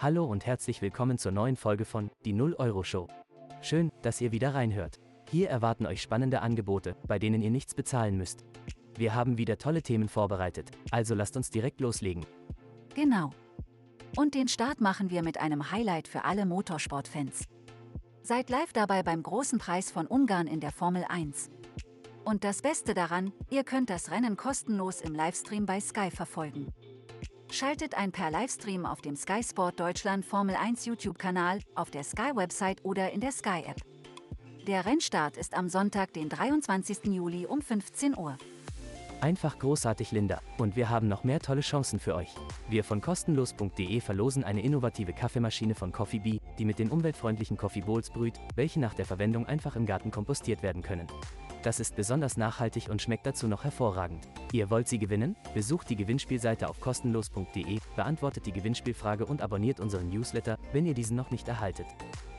Hallo und herzlich willkommen zur neuen Folge von Die 0 Euro Show. Schön, dass ihr wieder reinhört. Hier erwarten euch spannende Angebote, bei denen ihr nichts bezahlen müsst. Wir haben wieder tolle Themen vorbereitet, also lasst uns direkt loslegen. Genau. Und den Start machen wir mit einem Highlight für alle Motorsportfans. Seid live dabei beim großen Preis von Ungarn in der Formel 1. Und das Beste daran, ihr könnt das Rennen kostenlos im Livestream bei Sky verfolgen. Schaltet ein per Livestream auf dem Sky Sport Deutschland Formel 1 YouTube-Kanal, auf der Sky-Website oder in der Sky-App. Der Rennstart ist am Sonntag, den 23. Juli um 15 Uhr. Einfach großartig, Linda. Und wir haben noch mehr tolle Chancen für euch. Wir von kostenlos.de verlosen eine innovative Kaffeemaschine von Coffee Bee, die mit den umweltfreundlichen Coffee Bowls brüht, welche nach der Verwendung einfach im Garten kompostiert werden können. Das ist besonders nachhaltig und schmeckt dazu noch hervorragend. Ihr wollt sie gewinnen? Besucht die Gewinnspielseite auf kostenlos.de, beantwortet die Gewinnspielfrage und abonniert unseren Newsletter, wenn ihr diesen noch nicht erhaltet.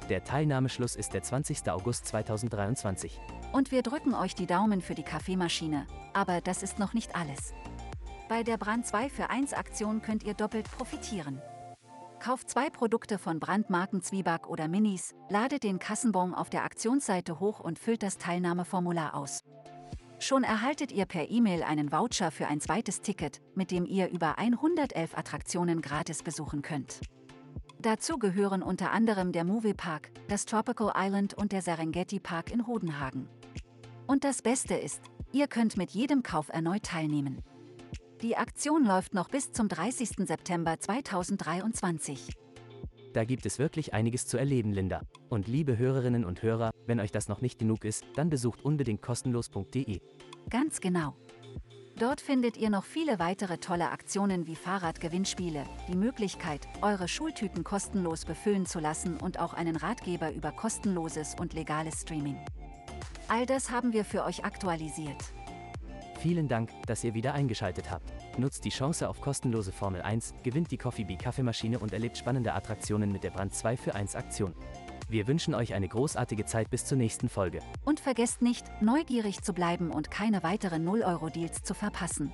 Der Teilnahmeschluss ist der 20. August 2023. Und wir drücken euch die Daumen für die Kaffeemaschine. Aber das ist noch nicht alles. Bei der Brand 2 für 1 Aktion könnt ihr doppelt profitieren. Kauft zwei Produkte von Brandmarken Zwieback oder Minis, ladet den Kassenbon auf der Aktionsseite hoch und füllt das Teilnahmeformular aus. Schon erhaltet ihr per E-Mail einen Voucher für ein zweites Ticket, mit dem ihr über 111 Attraktionen gratis besuchen könnt. Dazu gehören unter anderem der Movie Park, das Tropical Island und der Serengeti Park in Hodenhagen. Und das Beste ist, ihr könnt mit jedem Kauf erneut teilnehmen. Die Aktion läuft noch bis zum 30. September 2023. Da gibt es wirklich einiges zu erleben, Linda. Und liebe Hörerinnen und Hörer, wenn euch das noch nicht genug ist, dann besucht unbedingt kostenlos.de. Ganz genau. Dort findet ihr noch viele weitere tolle Aktionen wie Fahrradgewinnspiele, die Möglichkeit, eure Schultüten kostenlos befüllen zu lassen und auch einen Ratgeber über kostenloses und legales Streaming. All das haben wir für euch aktualisiert. Vielen Dank, dass ihr wieder eingeschaltet habt. Nutzt die Chance auf kostenlose Formel 1, gewinnt die Coffee Bee Kaffeemaschine und erlebt spannende Attraktionen mit der Brand 2 für 1 Aktion. Wir wünschen euch eine großartige Zeit bis zur nächsten Folge. Und vergesst nicht, neugierig zu bleiben und keine weiteren 0-Euro-Deals zu verpassen.